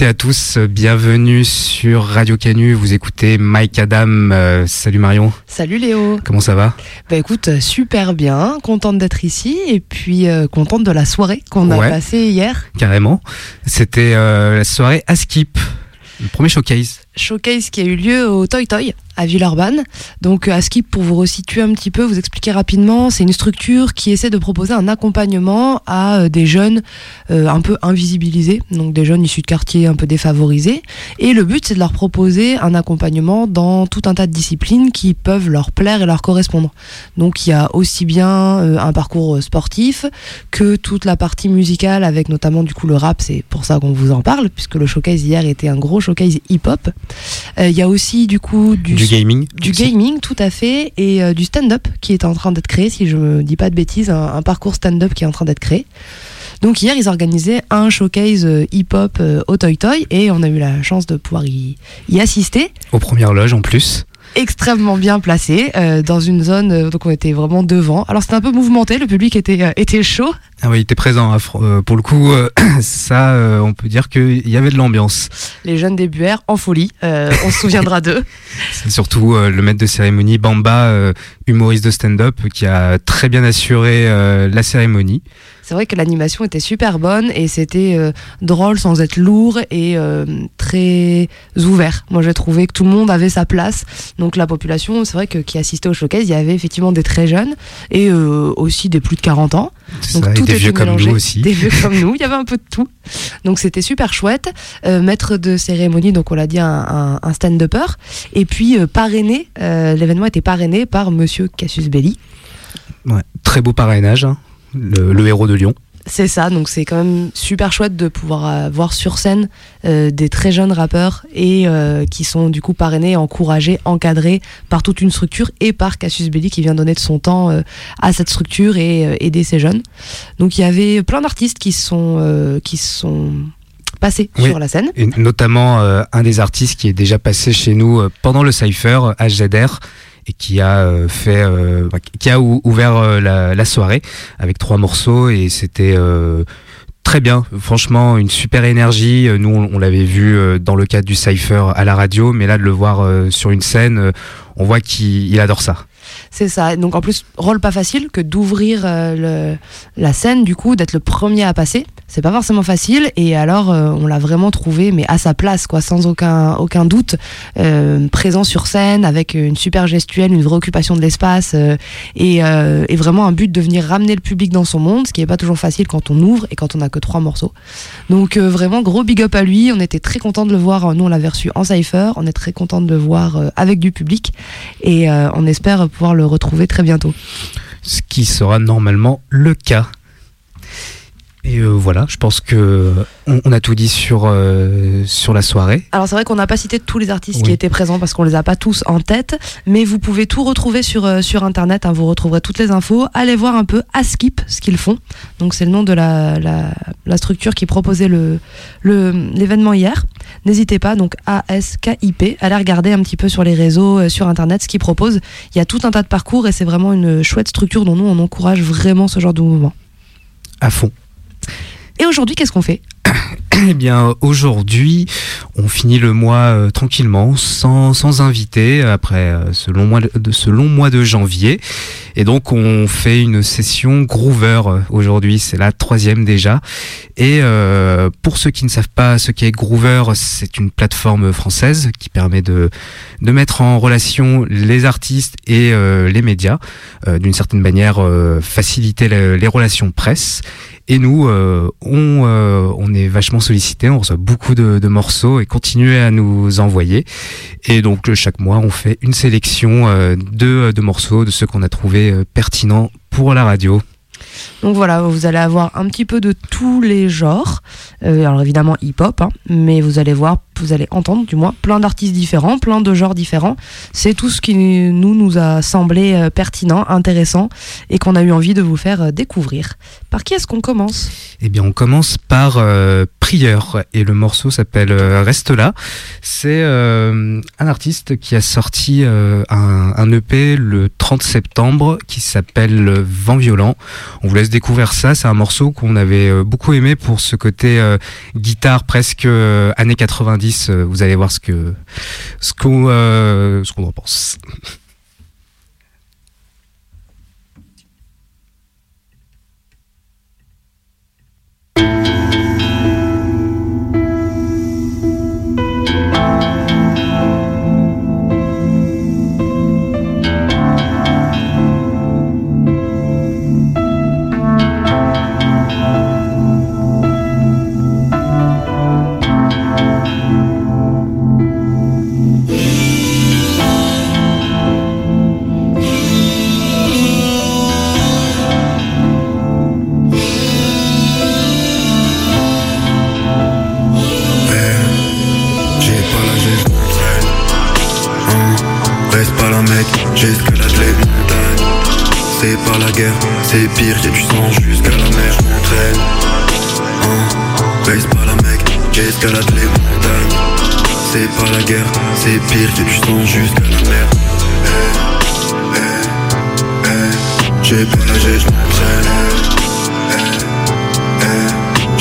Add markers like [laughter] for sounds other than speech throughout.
À toutes et à tous, bienvenue sur Radio Canu, vous écoutez Mike Adam. Euh, salut Marion. Salut Léo. Comment ça va? Bah écoute, super bien, contente d'être ici et puis euh, contente de la soirée qu'on a passée hier. Carrément. C'était euh, la soirée Askip, le premier showcase. Showcase qui a eu lieu au Toy Toy à Villeurbanne. Donc à euh, Skip, pour vous resituer un petit peu, vous expliquer rapidement, c'est une structure qui essaie de proposer un accompagnement à euh, des jeunes euh, un peu invisibilisés, donc des jeunes issus de quartiers un peu défavorisés. Et le but, c'est de leur proposer un accompagnement dans tout un tas de disciplines qui peuvent leur plaire et leur correspondre. Donc il y a aussi bien un parcours sportif que toute la partie musicale avec notamment du coup le rap, c'est pour ça qu'on vous en parle, puisque le showcase hier était un gros showcase hip-hop. Il y a aussi du coup du gaming Du gaming, tout à fait, et euh, du stand-up qui est en train d'être créé, si je ne dis pas de bêtises, un, parcours stand-up qui est en train d'être créé. Donc hier, ils organisaient un showcase euh, hip-hop euh, au Toy Toy et on a eu la chance de pouvoir y, y assister. Aux premières loges en plus extrêmement bien placé euh, dans une zone euh, donc on était vraiment devant. Alors c'était un peu mouvementé, le public était euh, était chaud. Ah oui, il était présent. Hein, pour le coup, [coughs] ça, on peut dire qu'il y avait de l'ambiance. Les jeunes débuèrent en folie. on se souviendra d'eux. [laughs] [laughs] C'est surtout le maître de cérémonie Bamba, humoriste de stand-up, qui a très bien assuré la cérémonie c'est vrai que l'animation était super bonne et c'était euh, drôle sans être lourd et euh, très ouvert. Moi, j'ai trouvé que tout le monde avait sa place. Donc la population, c'est vrai que qui assistait au showcase, il y avait effectivement des très jeunes et euh, aussi des plus de 40 ans. Donc tout des vieux comme nous aussi. Des vieux comme [laughs] nous, il y avait un peu de tout. Donc c'était super chouette. maître de cérémonie, donc on l'a dit, un, un, stand-upper. Et puis parrainé, l'événement était parrainé par Monsieur Cassius Belli. Ouais, très beau parrainage. Hein le, héros de Lyon. C'est ça, donc c'est quand même super chouette de pouvoir euh, voir sur scène euh, des très jeunes rappeurs et euh, qui sont du coup parrainés, encouragés, encadrés par toute une structure et par Cassius Belli qui vient donner de son temps à cette structure et aider ces jeunes. Donc il y avait plein d'artistes qui sont qui sont passés sur la scène. Et notamment un des artistes qui est déjà passé chez nous pendant le Cypher, HZR et qui a euh, fait, euh, qui a ouvert euh, la, soirée avec trois morceaux et c'était très bien. Franchement, une super énergie. Nous, on, l'avait vu dans le cadre du Cypher à la radio, mais là, de le voir sur une scène, on voit qu'il adore ça. C'est ça. Donc en plus, rôle pas facile que d'ouvrir la scène, du coup, d'être le premier à passer. C'est pas forcément facile. Et alors euh, on l'a vraiment trouvé mais à sa place quoi sans aucun aucun doute euh, présent sur scène avec une super gestuelle une vraie occupation de l'espace euh, et, vraiment un but de venir ramener le public dans son monde ce qui est pas toujours facile quand on ouvre et quand on a que trois morceaux. Donc vraiment gros big up à lui. On était très content de le voir. Nous on l'avait reçu en cipher. On est très content de le voir avec du public. Et on espère pouvoir le retrouver très bientôt. Ce qui sera normalement le cas et euh, voilà, je pense que on, a tout dit sur euh, sur la soirée. Alors c'est vrai qu'on n'a pas cité tous les artistes qui étaient présents parce qu'on les a pas tous en tête, mais vous pouvez tout retrouver sur euh, sur internet. Hein, vous retrouverez toutes les infos. Allez voir un peu Askip ce qu'ils font. Donc c'est le nom de la, la, la, structure qui proposait le l'événement hier. N'hésitez pas donc A S K I P. Allez regarder un petit peu sur les réseaux, sur internet ce qu'ils proposent. Il y a tout un tas de parcours et c'est vraiment une chouette structure dont nous on encourage vraiment ce genre de mouvement. À fond. Et aujourd'hui, qu'est-ce qu'on fait [coughs] eh bien, aujourd'hui, on finit le mois euh, tranquillement, sans, sans invité, après euh, ce, long mois de, ce long mois de janvier. Et donc, on fait une session Groover euh, aujourd'hui. C'est la troisième déjà. Et pour ceux qui ne savent pas ce qu'est Groover, c'est une plateforme française qui permet de, de mettre en relation les artistes et les médias. D'une certaine manière, faciliter les relations presse. Et nous, euh, on, euh, on est vachement sollicité, on reçoit beaucoup de, morceaux et continuez à nous envoyer. Et donc chaque mois, on fait une sélection euh, de, de morceaux, de ceux qu'on a trouvés pertinents pour la radio. Donc voilà, vous allez avoir un petit peu de tous les genres. alors évidemment hip-hop, hein, mais vous allez voir vous allez entendre du moins plein d'artistes différents, plein de genres différents. C'est tout ce qui nous nous a semblé euh, pertinent, intéressant et qu'on a eu envie de vous faire euh, découvrir. Par qui est-ce qu'on commence? Eh bien, on commence par euh, Prieur et le morceau s'appelle euh, Reste là. C'est un artiste qui a sorti un, EP le 30 septembre qui s'appelle Vent violent. On vous laisse découvrir ça. C'est un morceau qu'on avait beaucoup aimé pour ce côté guitare presque années 90. Euh, Vous allez voir ce que ce qu'on euh, ce qu'on en pense. C'est pire, y'a du sang jusqu'à la mer, je m'entraîne. Hein, reste pas là, mec, j'escalade les montagnes. C'est pas la guerre, c'est pire, y'a du sang jusqu'à la mer. Eh, eh, J'ai pas l'âge, je m'entraîne.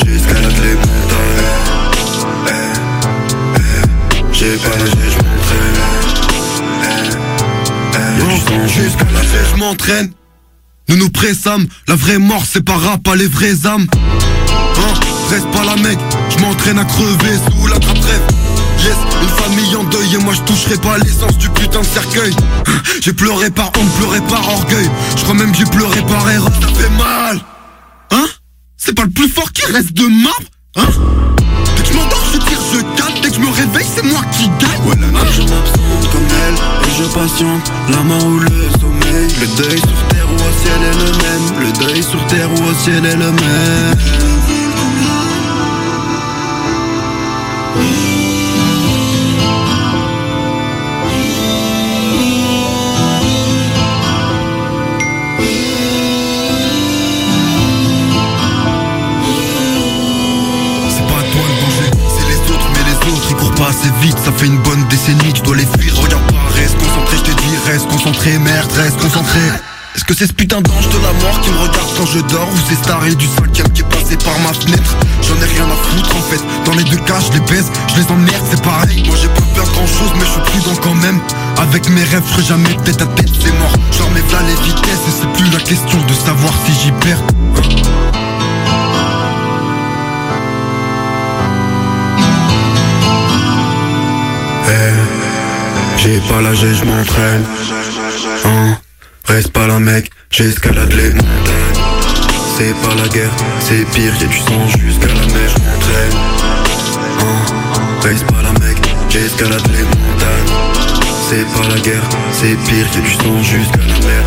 J'escalade les montagnes. J'ai pas l'âge, je m'entraîne. Y'a du sang jusqu'à la fin, je m'entraîne. Nous nous pressâmes, la vraie mort c'est pas rap, pas les vraies âmes. Hein, reste pas là mec, je m'entraîne à crever sous la trappe rêve. Yes, une famille en deuil et moi je toucherai pas l'essence du putain de cercueil. [laughs] J'ai pleuré par honte, pleuré par orgueil. Je crois même j'ai pleuré par erreur, ça fait mal. Hein? C'est pas le plus fort qui reste de marbre Hein? Je me réveille, c'est moi qui gagne. Ouais, la nage, je m'absente comme elle et je patiente. La mort ou le sommeil. Le deuil sur terre ou au ciel est le même. Le deuil sur terre ou au ciel est le même. Assez vite, ça fait une bonne décennie, tu dois les fuir, regarde pas, reste concentré, je te dis, reste concentré, merde, reste concentré. Est-ce que c'est ce putain d'ange de la mort qui me regarde quand je dors Ou c'est staré du cinquième qui est passé par ma fenêtre? J'en ai rien à foutre en fait. Dans les deux cas je les baise, je les emmerde c'est pareil. Moi j'ai pas peur grand chose mais je suis prudent quand même. Avec mes rêves je jamais tête à tête c'est mort. Genre mes là les vitesses et c'est plus la question de savoir si j'y perds J'ai pas l'âge et je m'entraîne. Hein, Reste pas là mec, j'escalade les montagnes. C'est pas la guerre, c'est pire, y'a du sang jusqu'à la mer, je m'entraîne. Hein, Reste pas là mec, j'escalade les montagnes. C'est pas la guerre, c'est pire, y'a du sang jusqu'à la mer.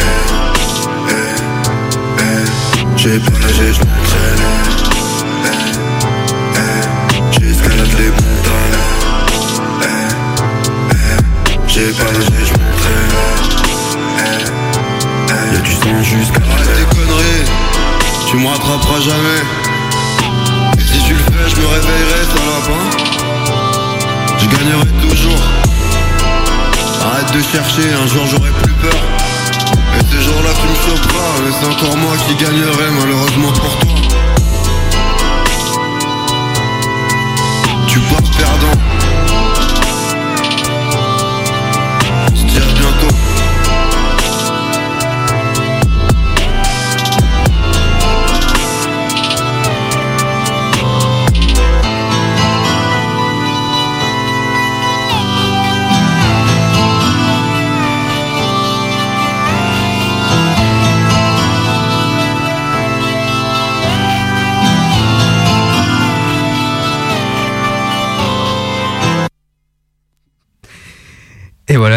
Eh, eh, eh, J'ai pas l'âge et je m'entraîne J'ai pas et je Y'a du sang jusqu'à Arrête tes conneries, tu me rattraperas jamais. Et si tu le fais, je me réveillerai, salopin. Je gagnerai toujours. Arrête de chercher, un jour j'aurai plus peur. Et ce jour-là, tu me choperas, mais c'est encore moi qui gagnerai, malheureusement pour toi. Tu pars perdant.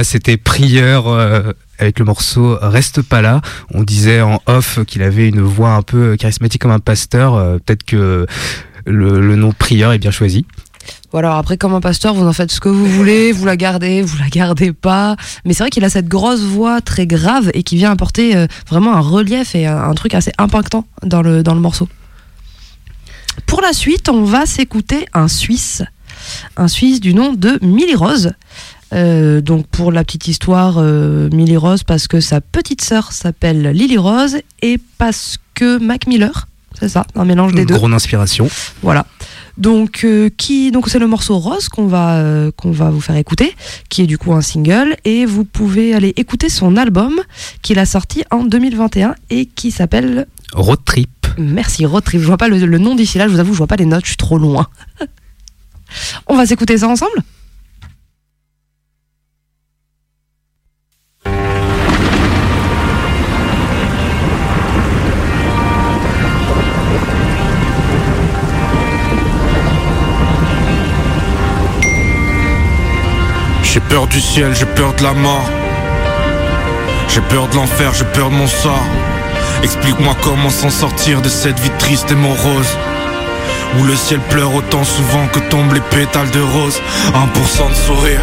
C'était Prieur euh, avec le morceau Reste pas là. On disait en off qu'il avait une voix un peu charismatique comme un pasteur. euh, Peut-être que le, nom Prieur est bien choisi. Voilà, après comme un pasteur, vous en faites ce que vous voulez, vous la gardez, vous la gardez pas. Mais c'est vrai qu'il a cette grosse voix très grave et qui vient apporter euh, vraiment un relief et un, truc assez impactant dans le, dans le morceau. Pour la suite, on va s'écouter un Suisse. Un Suisse du nom de Millie Rose. Euh, donc pour la petite histoire, euh, Millie Rose parce que sa petite sœur s'appelle Lily Rose et parce que Mac Miller, c'est ça, un mélange des deux. Grande inspiration. Voilà. Donc euh, qui donc c'est le morceau Rose qu'on va euh, qu'on va vous faire écouter, qui est du coup un single et vous pouvez aller écouter son album qu'il a sorti en 2021 et qui s'appelle Road Trip. Merci Road Trip. Je vois pas le, le nom d'ici là, je vous avoue, je vois pas les notes, je suis trop loin. [laughs] On va s'écouter ça ensemble? J'ai peur du ciel, j'ai peur de la mort. J'ai peur de l'enfer, j'ai peur de mon sort. Explique-moi comment s'en sortir de cette vie triste et morose. Où le ciel pleure autant souvent que tombent les pétales de rose. 1% de sourire.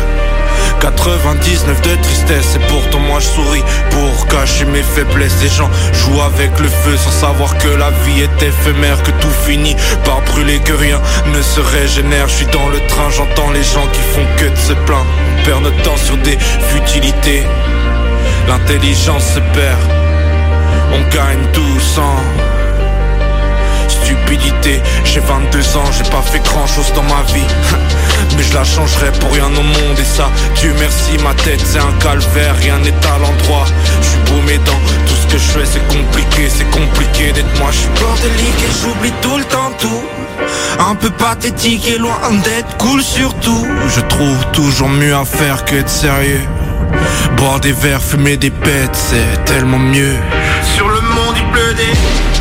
99 de tristesse et pourtant moi je souris pour cacher mes faiblesses. Les gens jouent avec le feu sans savoir que la vie est éphémère, que tout finit par brûler, que rien ne se régénère. Je suis dans le train, j'entends les gens qui font que de se plaindre. On perd notre temps sur des futilités. L'intelligence se perd, on gagne tout sans stupidité. J'ai 22 ans, j'ai pas fait grand chose dans ma vie. [laughs] Mais je la changerai pour rien au monde et ça, Dieu merci, ma tête c'est un calvaire, rien n'est à l'endroit. Je suis paumé dans tout ce que je fais, c'est compliqué, c'est compliqué d'être moi. Je suis bordélique et j'oublie tout le temps tout. Un peu pathétique et loin d'être cool surtout. Je trouve toujours mieux à faire que de sérieux. Boire des verres, fumer des pètes, c'est tellement mieux. Sur le monde il pleut des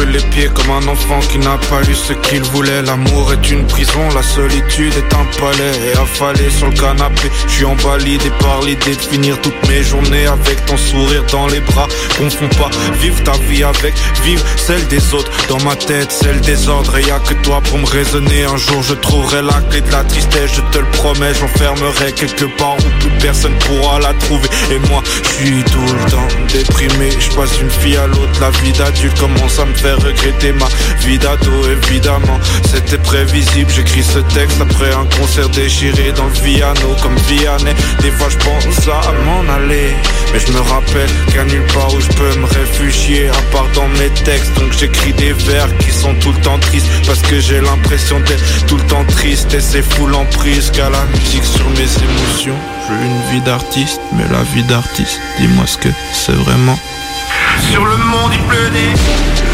L'enfer comme un enfant qui n'a pas eu ce qu'il voulait. L'amour est une prison, la solitude est un palais. Et affalé sur le canapé, je suis embalidé par l'idée de finir toutes mes journées avec ton sourire dans les bras. Confonds pas, vivre ta vie avec, vivre celle des autres. Dans ma tête, c'est le désordre. Et y a que toi pour me raisonner. Un jour, je trouverai la clé de la tristesse, je te le promets. J'enfermerai quelque part où plus personne pourra la trouver. Et moi, je suis tout le temps déprimé. Je passe d'une fille à l'autre, la vie d'adulte commence à me faire regretter ma vie d'ado évidemment. C'était prévisible. J'écris ce texte après un concert déchiré dans le piano comme Vianney des fois je pense à m'en aller. Mais je me rappelle qu'à nulle part où je peux me réfugier à part dans mes textes. Donc j'écris des vers qui sont tout le temps tristes. Parce que j'ai l'impression d'être tout le temps triste. Et c'est fou l'emprise qu'a la musique sur mes émotions. J'ai une vie d'artiste mais la vie d'artiste dis-moi ce que c'est vraiment. Sur le monde il pleut des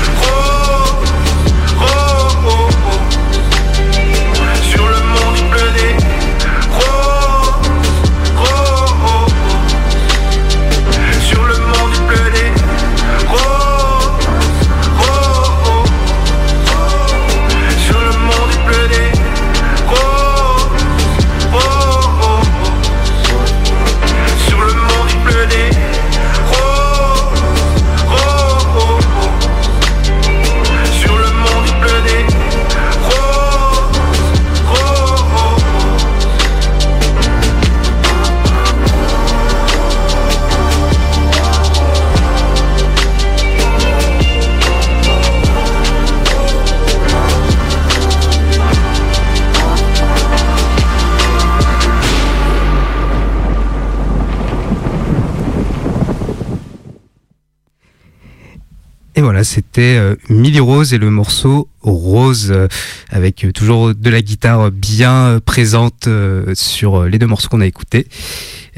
c'était euh, Millie Rose et le morceau Rose, euh, avec euh, toujours de la guitare bien présente sur les deux morceaux qu'on a écoutés.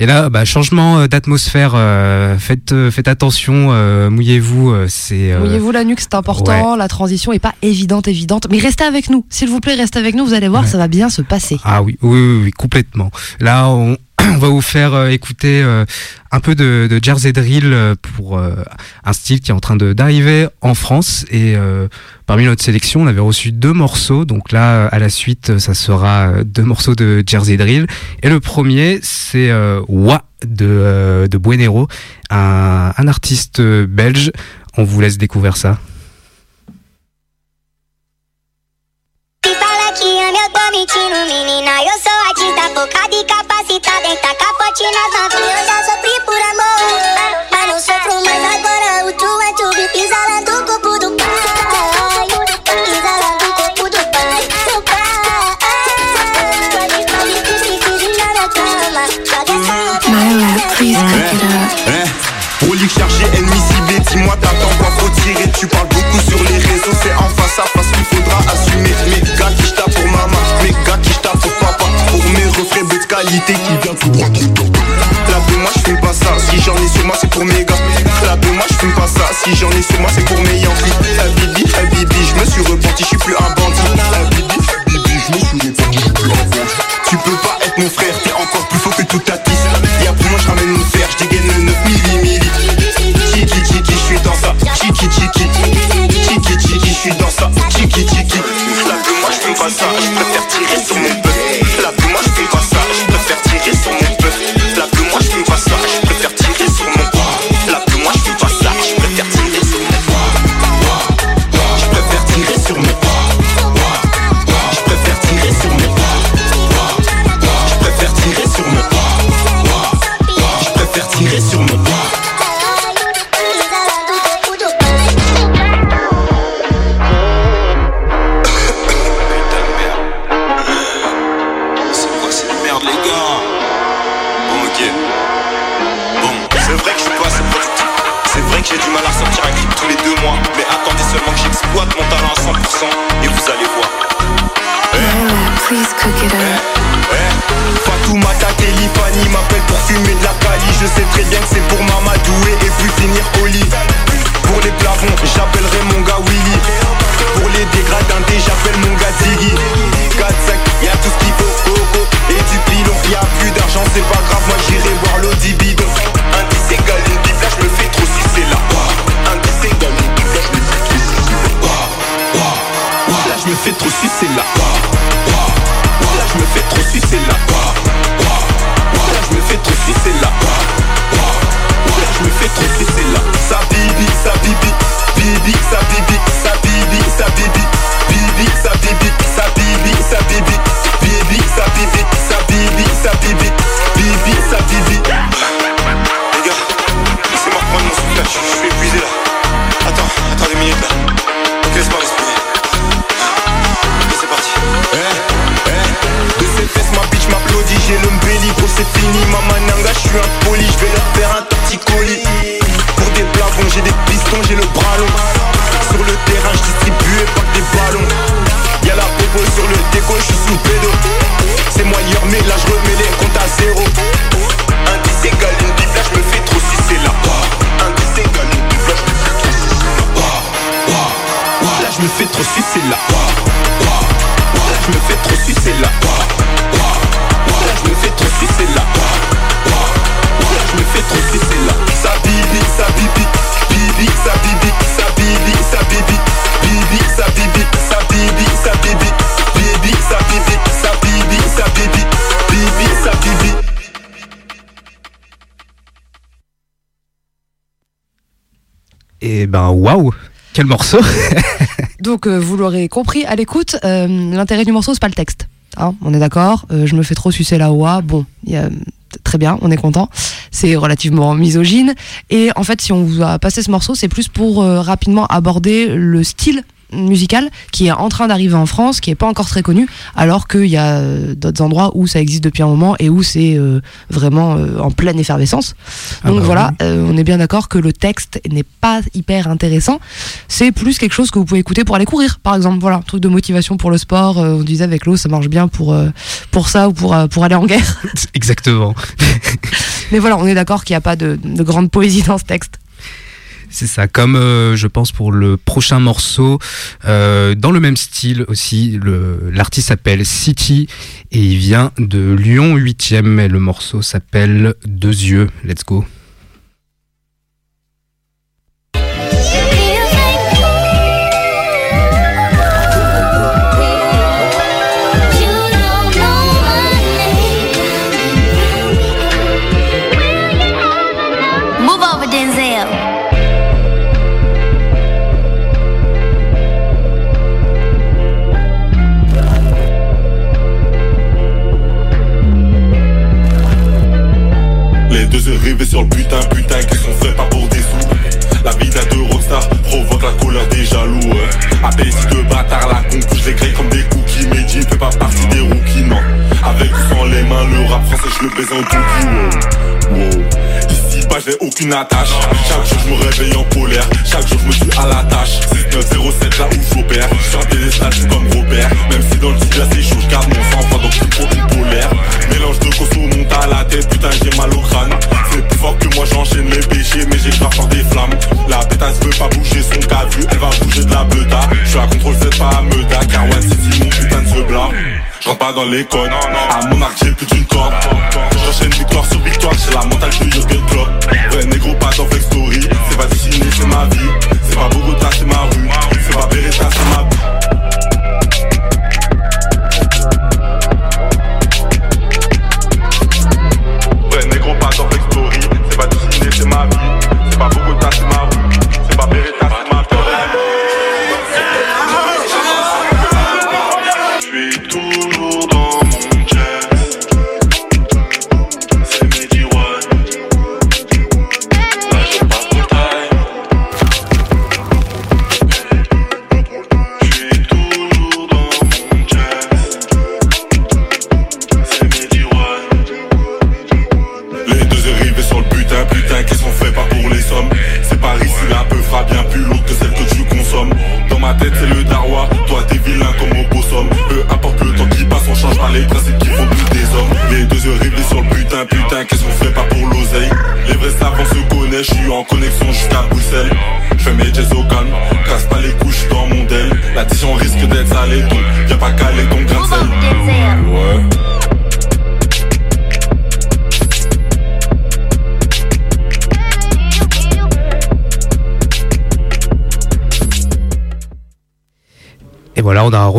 Et là, bah, changement d'atmosphère, euh, faites, faites attention, euh, mouillez-vous, c'est... euh, Mouillez-vous la nuque, c'est important. La transition est pas évidente, évidente. Mais restez avec nous. S'il vous plaît, restez avec nous. Vous allez voir, Ouais. ça va bien se passer. Ah oui, oui, oui, oui, complètement. Là, on, on va vous faire écouter un peu de, de Jersey Drill pour un style qui est en train d'arriver en France. Et parmi notre sélection, on avait reçu deux morceaux. Donc là, à la suite, ça sera deux morceaux de Jersey Drill. Et le premier, c'est Wa de, de Buenero, un, un artiste belge. On vous laisse découvrir ça. Mentindo, menina. Eu sou artista focada e capacitada em tacar pote nas novinhas. Eu já sofri por de qualité quel morceau [laughs] Donc euh, vous l'aurez compris à l'écoute, euh, l'intérêt du morceau c'est pas le texte. Hein, on est d'accord, euh, je me fais trop sucer la oie, bon, très bien, on est content. C'est relativement misogyne. Et en fait, si on vous a passé ce morceau, c'est plus pour rapidement aborder le style musical qui est en train d'arriver en France, qui est pas encore très connu, alors qu'il y a euh, d'autres endroits où ça existe depuis un moment et où c'est euh, vraiment euh, en pleine effervescence. Ah Donc bah voilà, on est bien d'accord que le texte n'est pas hyper intéressant. C'est plus quelque chose que vous pouvez écouter pour aller courir, par exemple. Voilà, un truc de motivation pour le sport. on disait avec l'eau, ça marche bien pour pour ça ou pour pour aller en guerre. [laughs] Exactement. Mais voilà, on est d'accord qu'il n'y a pas de, de grande poésie dans ce texte. C'est ça, comme euh, je pense pour le prochain morceau, euh, dans le même style aussi, l'artiste s'appelle City et il vient de Lyon 8e et le morceau s'appelle Deux yeux. Let's go. Sur le putain, putain, qui sont faits pas pour des sous? La vie d'un de rockstar provoque la colère des jaloux. Appétit de bâtard, la con, je les comme des cookies. Mais ne fait pas partie des rookies, non. Avec sans les mains, le rap français, je le baise en tout wow. Ici, bah, j'ai aucune attache. Chaque jour, je me réveille en colère. Chaque jour, je me suis à la tâche. 6907, là où j'opère. Je des stages comme Robert. Même si dans le sud, là, c'est chaud, je garde mon sang froid, donc je suis. Dans les codes, à mon arc j'ai plus d'une corde. J'enchaîne victoire sur victoire, j'ai la mentale de Jürgen Klopp. Négro, pas dans Flex Story, c'est pas dessiné, c'est ma vie.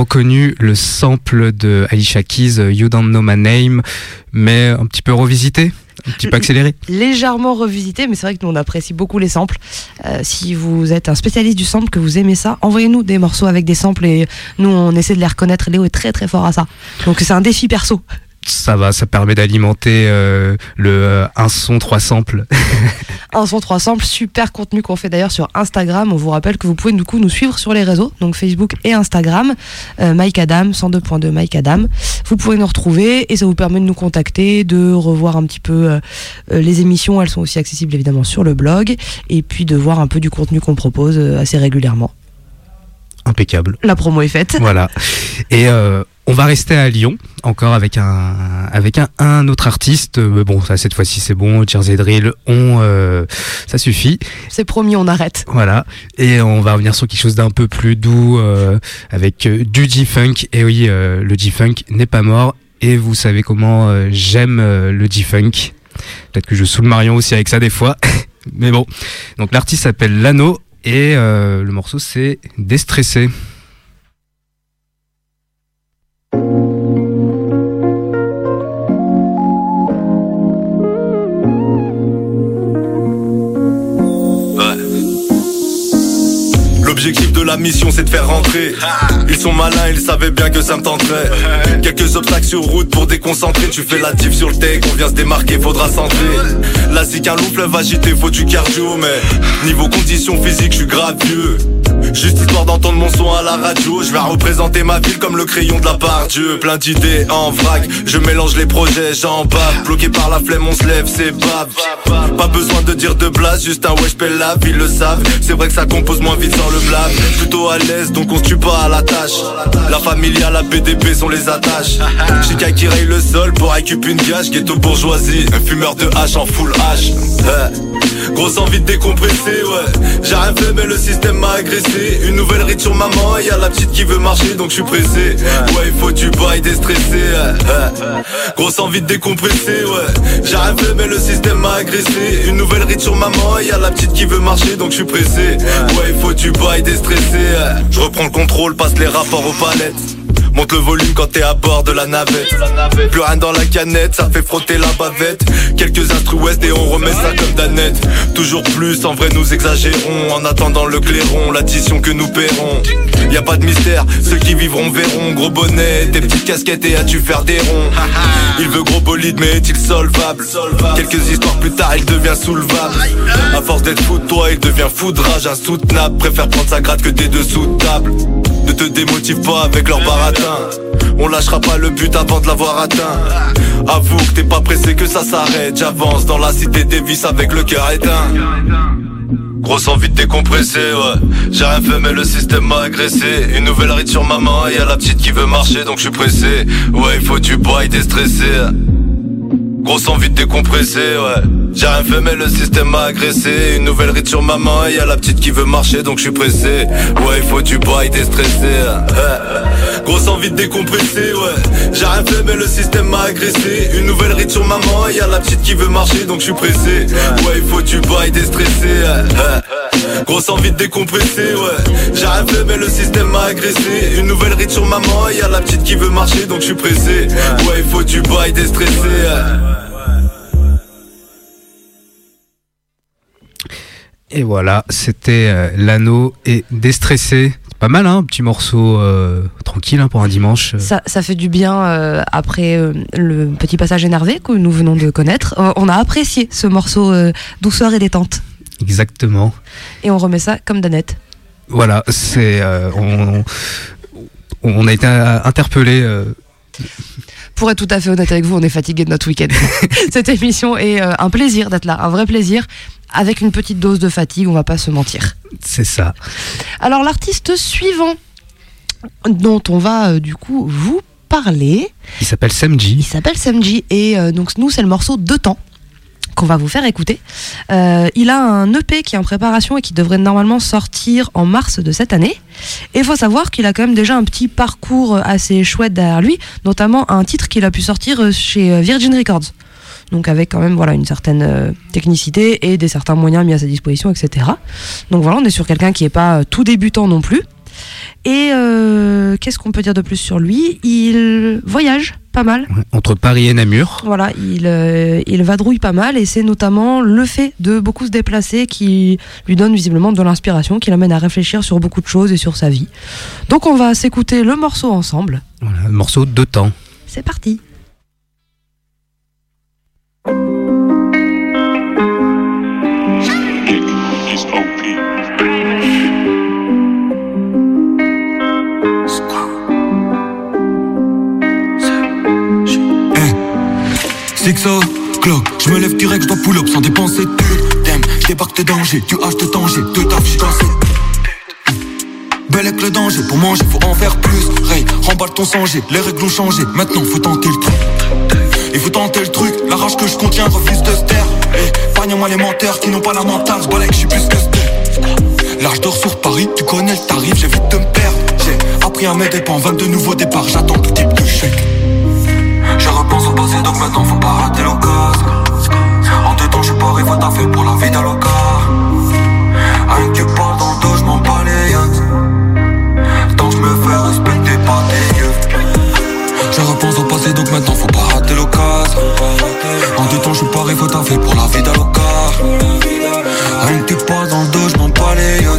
Reconnu le sample de Alicia Keys, You Don't Know My Name, mais un petit peu revisité un petit peu accéléré Légèrement revisité, mais c'est vrai que nous on apprécie beaucoup les samples. Euh, si vous êtes un spécialiste du sample, que vous aimez ça, envoyez-nous des morceaux avec des samples et nous on essaie de les reconnaître. Léo est très très fort à ça. Donc c'est un défi perso ça va, ça permet d'alimenter euh, le euh, un son trois samples. [laughs] un son trois samples, super contenu qu'on fait d'ailleurs sur Instagram. On vous rappelle que vous pouvez du coup nous suivre sur les réseaux, donc Facebook et Instagram. Euh, Mike Adam, 102.2 Mike Adam. Vous pouvez nous retrouver et ça vous permet de nous contacter, de revoir un petit peu les émissions. Elles sont aussi accessibles évidemment sur le blog et puis de voir un peu du contenu qu'on propose assez régulièrement. Impeccable. La promo est faite. Voilà. Et on va rester à Lyon, encore avec un avec un, autre artiste. Mais bon, ça cette fois-ci c'est bon. Jersey Drill, on euh, ça suffit. C'est promis, on arrête. Voilà. Et on va revenir sur quelque chose d'un peu plus doux euh, avec euh, du G-funk. Et oui, le G-funk n'est pas mort. Et vous savez comment j'aime le G-funk. Peut-être que je saoule Marion aussi avec ça des fois. [laughs] Mais bon. Donc l'artiste s'appelle Lano et le morceau c'est Déstressé. La mission c'est de faire rentrer. Ils sont malins, ils savaient bien que ça me tenterait. Quelques obstacles sur route pour déconcentrer. Tu fais la diff sur le deck, on vient se démarquer, faudra centrer. Là c'est qu'un loup fleuve agité, faut du cardio Mais niveau condition physique, je suis grave vieux Juste histoire d'entendre mon son à la radio. Je vais représenter ma ville comme le crayon de la part Dieu. Plein d'idées en vrac. Je mélange les projets, j'en bave. Bloqué par la flemme, on se lève, c'est bave. Pas besoin de dire de blase Juste un wesh la ville le savent. C'est vrai que ça compose moins vite sans le blâme Plutôt à l'aise, donc on se tue pas à la tâche. La familiale, la PDP sont les attaches. Chica qui raye le sol pour récupérer une gage. Ghetto bourgeoisie, un fumeur de hache en full H Grosse envie de décompresser, ouais. J'ai rien fait, mais le système m'a agressé. Une nouvelle ride sur maman, y'a la petite qui veut marcher, donc je suis pressé. Ouais, il faut du bail déstressé. Grosse envie de décompresser, ouais. J'ai rien fait, mais le système m'a agressé. Une nouvelle ride sur maman, y'a la petite qui veut marcher, donc je suis pressé. Ouais, il faut du bail déstressé. Je reprends le contrôle, passe les rapports aux palettes. Monte le volume quand t'es à bord de la navette. Plus rien dans la canette, ça fait frotter la bavette. Quelques instrus ouest et on remet ça comme Danette. Toujours plus, en vrai nous exagérons. En attendant le clairon, l'addition que nous paierons. Y a pas de mystère, ceux qui vivront verront. Gros bonnet, tes petites casquettes et as-tu faire des ronds? Il veut gros bolide, mais est-il solvable? Quelques histoires plus tard, il devient soulevable. À force d'être fou de toi, il devient foudrage insoutenable. Préfère prendre sa gratte que des dessous de table. Ne te démotive pas avec leur baratin. On lâchera pas le but avant de l'avoir atteint. Avoue que t'es pas pressé que ça s'arrête. J'avance dans la cité des vices avec le cœur éteint. Grosse envie de décompresser, ouais. J'ai rien fait, mais le système m'a agressé. Une nouvelle ride sur maman, et y'a la petite qui veut marcher, donc je suis pressé. Ouais, il faut du bois et déstressé. Grosse envie de décompresser, ouais. J'ai rien fait, mais le système m'a agressé. Une nouvelle ride sur maman, et y'a la petite qui veut marcher, donc je suis pressé. Ouais, il faut du bois et déstressé. [laughs] Grosse envie de décompresser, ouais. J'ai rien fait, mais le système m'a agressé. Une nouvelle ride sur maman, et y'a la petite qui veut marcher, donc je suis pressé. Ouais, il faut du bois et déstressé. [laughs] Grosse envie de décompresser, ouais. Fait, mais le système m'a agressé. Une nouvelle ride sur maman, y'a la petite qui veut marcher, donc je suis pressé. Ouais, il faut du et déstressé. Et voilà, c'était euh, l'anneau et déstressé. C'est pas mal, hein, un petit morceau euh, tranquille hein, pour un dimanche. Ça, ça fait du bien euh, après euh, le petit passage énervé que nous venons de connaître. Euh, on a apprécié ce morceau euh, douceur et détente. Exactement. Et on remet ça comme Danette. Voilà, c'est euh, on, on a été interpellé. Pour être tout à fait honnête avec vous, on est fatigué de notre week-end. [laughs] Cette émission est euh, un plaisir d'être là, un vrai plaisir, avec une petite dose de fatigue, on va pas se mentir. c'est ça. Alors l'artiste suivant dont on va euh, du coup vous parler, Il s'appelle il Samji. s'appelle Samji et euh, donc nous c'est le morceau Deux temps qu'on va vous faire écouter. Euh, il a un EP qui est en préparation et qui devrait normalement sortir en mars de cette année. Et il faut savoir qu'il a quand même déjà un petit parcours assez chouette derrière lui, notamment un titre qu'il a pu sortir chez euh, Virgin Records. Donc avec quand même voilà une certaine euh, technicité et des certains moyens mis à sa disposition, etc. Donc voilà, on est sur quelqu'un qui est pas euh, tout débutant non plus. Et euh, qu'est-ce qu'on peut dire de plus sur lui? Il voyage pas mal. Entre Paris et Namur. Voilà, il, euh, il vadrouille pas mal et c'est notamment le fait de beaucoup se déplacer qui lui donne visiblement de l'inspiration, qui l'amène à réfléchir sur beaucoup de choses et sur sa vie. Donc on va s'écouter le morceau ensemble. Voilà, le morceau de temps. C'est parti. Sixo, clock, je me lève direct, je dois pull up sans dépenser thune. Damn, je débarque tes dangers, tu haches de danger, deux taf, j'suis dans cette. Bel avec le danger, pour manger faut en faire plus. Ray, remballe ton sanger, les règles ont changé, maintenant faut tenter le truc. Il faut tenter le truc, la rage que je contiens refuse de se taire. Eh, Épargne-moi les menteurs qui n'ont pas la mentale, je je suis plus que ce Là je dors sur Paris, tu connais le tarif, j'évite de me perdre. J'ai appris à mes dépens, 22 nouveaux départs, j'attends tout type de chèque. Je repense au passé donc maintenant faut pas rater l'occasion En deux temps je suis pas arrivé t'as fait pour la vie d'Aloca. Avec tu parles dans le dos je m'en bats les yeux. Tant que je me fais respecter par tes yeux. Je repense au passé donc maintenant faut pas rater l'occasion En deux temps je suis pas arrivé t'as fait pour la vie d'Aloca. Avec tu parles dans le dos je m'en bats les yeux.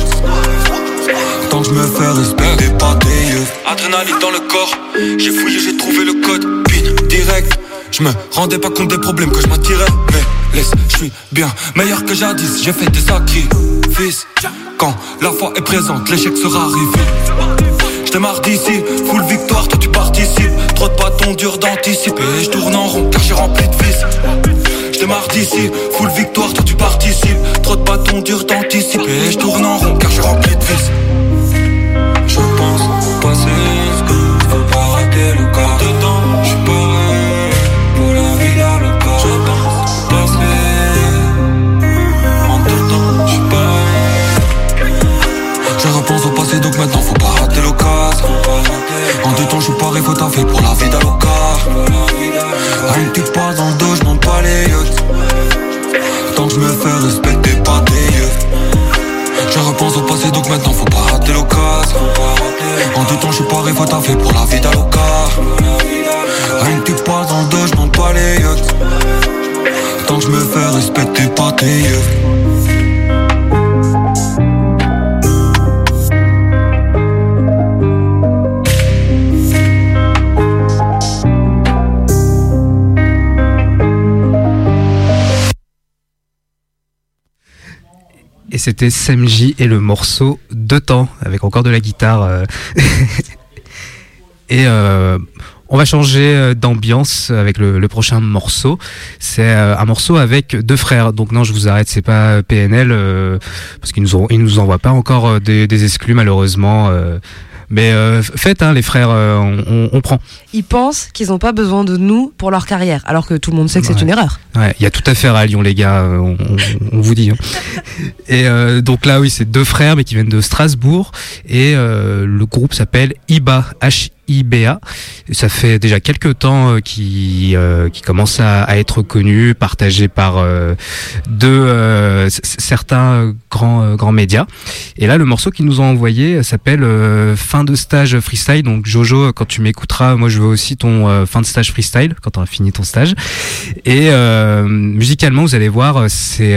Tant que je me fais respecter par tes yeux Dans le corps. J'ai fouillé, j'ai trouvé le code PIN direct. Je me rendais pas compte des problèmes que je m'attirais. Mais laisse, je suis bien meilleur que jadis. J'ai fait des sacrifices. Quand la foi est présente, l'échec sera arrivé. Je d'ici, full victoire, toi tu participes. Trop de bâtons durs d'anticiper. Je tourne en rond car j'ai rempli de vis Je d'ici, full victoire, toi tu participes. Trop de bâtons durs d'anticiper. Je tourne en rond car j'ai rempli de vis je pense au repense au passé donc maintenant faut pas rater l'occasion En deux temps je suis paré faut un pour la vie d'Alocar Rien que tu pas dans le dos je pas les yachts Tant que je me fais respecter pas des yeux. Je repense au passé donc maintenant faut pas rater l'occasion En deux temps je suis paré faut un pour la vie d'Alocar Rien que tu pas dans le dos je pas les yachts Tant que je me fais respecter pas des yeux. C'était Semji et le morceau de temps, avec encore de la guitare. euh. [laughs] et euh, on va changer euh, d'ambiance avec le, prochain morceau. C'est un morceau avec deux frères. Donc non, je vous arrête, c'est pas PNL parce qu'ils nous ont, ils nous envoient pas encore des, exclus malheureusement. Mais euh, faites, hein, les frères, euh, on, on- prend. Ils pensent qu'ils n'ont pas besoin de nous pour leur carrière, alors que tout le monde sait que c'est une erreur. Ouais, il y a tout à faire à Lyon, les gars. euh, On, on- on vous dit. hein. [laughs] Et euh, donc là, oui, c'est deux frères, mais qui viennent de Strasbourg. Et euh, le groupe s'appelle IBA, H-I-B-A. Et ça fait déjà quelques temps euh, qui euh, qui commence à, à être connu, partagé par euh, deux certains grands grands médias. Et là, le morceau qu'ils nous ont envoyé s'appelle Fin de stage freestyle. Donc Jojo, quand tu m'écouteras, moi je veux aussi ton fin de stage freestyle quand tu auras fini ton stage. Et musicalement, vous allez voir, c'est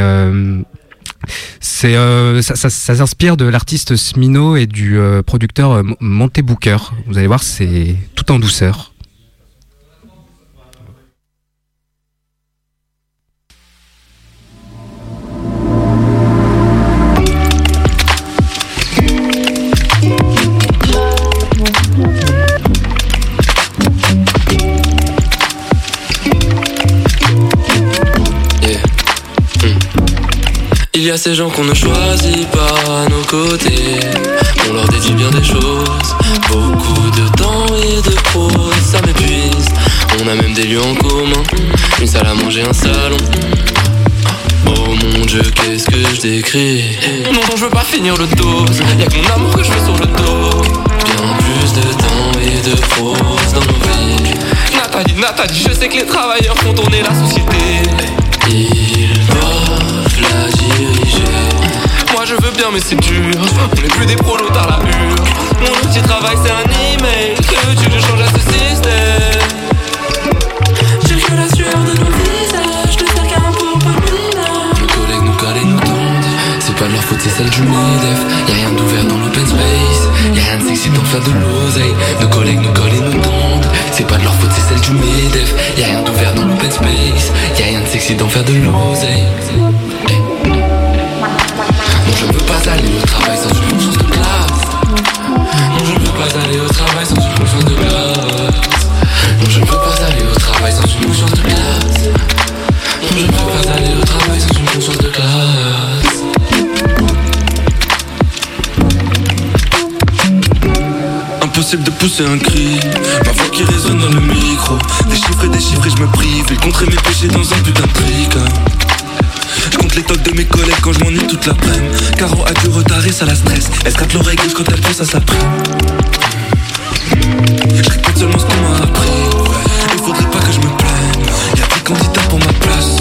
c'est euh, ça, ça, ça s'inspire de l'artiste Smino et du euh, producteur Monte Booker. Vous allez voir, c'est tout en douceur. A ces gens qu'on ne choisit pas à nos côtés. On leur dédie bien des choses. Beaucoup de temps et de prose, ça m'épuise. On a même des lieux en commun. Une salle à manger, un salon. Oh mon dieu, qu'est-ce que je décris? Non, non, je veux pas finir le dose. Y'a que mon amour que je veux sur le dos. Bien plus de temps et de prose dans nos vies. Nathalie, Nathalie, je sais que les travailleurs font tourner la société. Moi je veux bien, mais c'est dur. On n'est plus des prolos dans la hure. Mon outil travail, c'est un email. Que veux-tu que je change à ce système? J'ai la sueur de nos visages, de faire qu'un pour pas Nos collègues nous collent et nous tendent. C'est pas de leur faute, c'est celle du MEDEF. Y'a rien d'ouvert dans l'open space. Y'a rien de sexy d'en faire de l'oseille. Nos collègues nous collent et nous tendent. C'est pas de leur faute, c'est celle du MEDEF. Y'a rien d'ouvert dans l'open space. Y'a rien de sexy d'en faire de l'oseille. Non, je ne veux pas aller au travail sans une conscience de classe. Non, je ne veux pas aller au travail sans une conscience de classe. Non, je ne veux pas aller au travail sans une conscience de classe. Non, je ne veux pas aller au travail sans une conscience de classe. Impossible de pousser un cri, ma voix qui résonne dans le micro. Des chiffres et des chiffres et je me prive. Et contrer mes péchés dans un putain de tricot. Je compte les tocs de mes collègues quand je m'ennuie toute l'après-midi. Caro a du retard et ça la stresse. Elle gratte l'oreille gauche quand elle pense à sa prime. Je répète seulement ce qu'on m'a appris. Il faudrait pas que je me plaigne. Y'a des candidats pour ma place.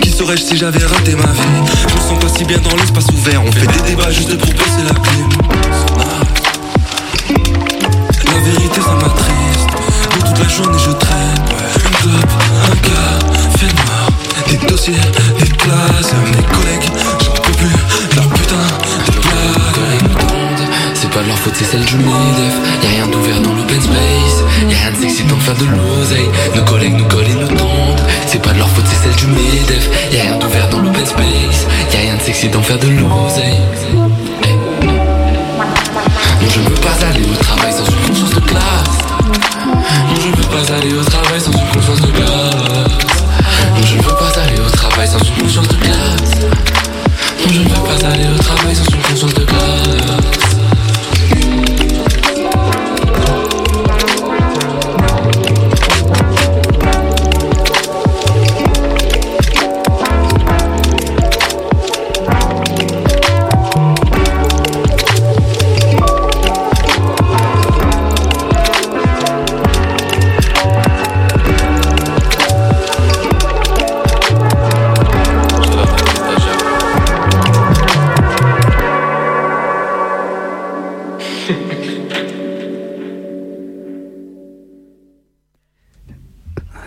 Qui serais-je si j'avais raté ma vie? Je me sens pas si bien dans l'espace ouvert. On fait des débats juste pour baisser la clim. La vérité ça m'attriste. De toute la journée je traîne. Une clope, un café noir. Des dossiers, des classes, mes collègues, j'en peux plus. Leur putain de blagues. C'est pas de leur faute, c'est celle du MEDEF. Y'a rien d'ouvert dans l'open space. Y'a rien de sexy d'en faire de l'oseille. Nos collègues nous collent et nous tendent. C'est pas de leur faute, c'est celle du MEDEF. Y'a rien d'ouvert dans l'open space. Y'a rien de sexy d'en faire de l'oseille. Non, je veux pas aller au travail sans une conscience de classe. Non, je ne veux pas aller au travail sans une conscience de classe. Non, je ne veux pas sans une conscience de classe. Non, je ne veux pas aller au travail sans une conscience de classe.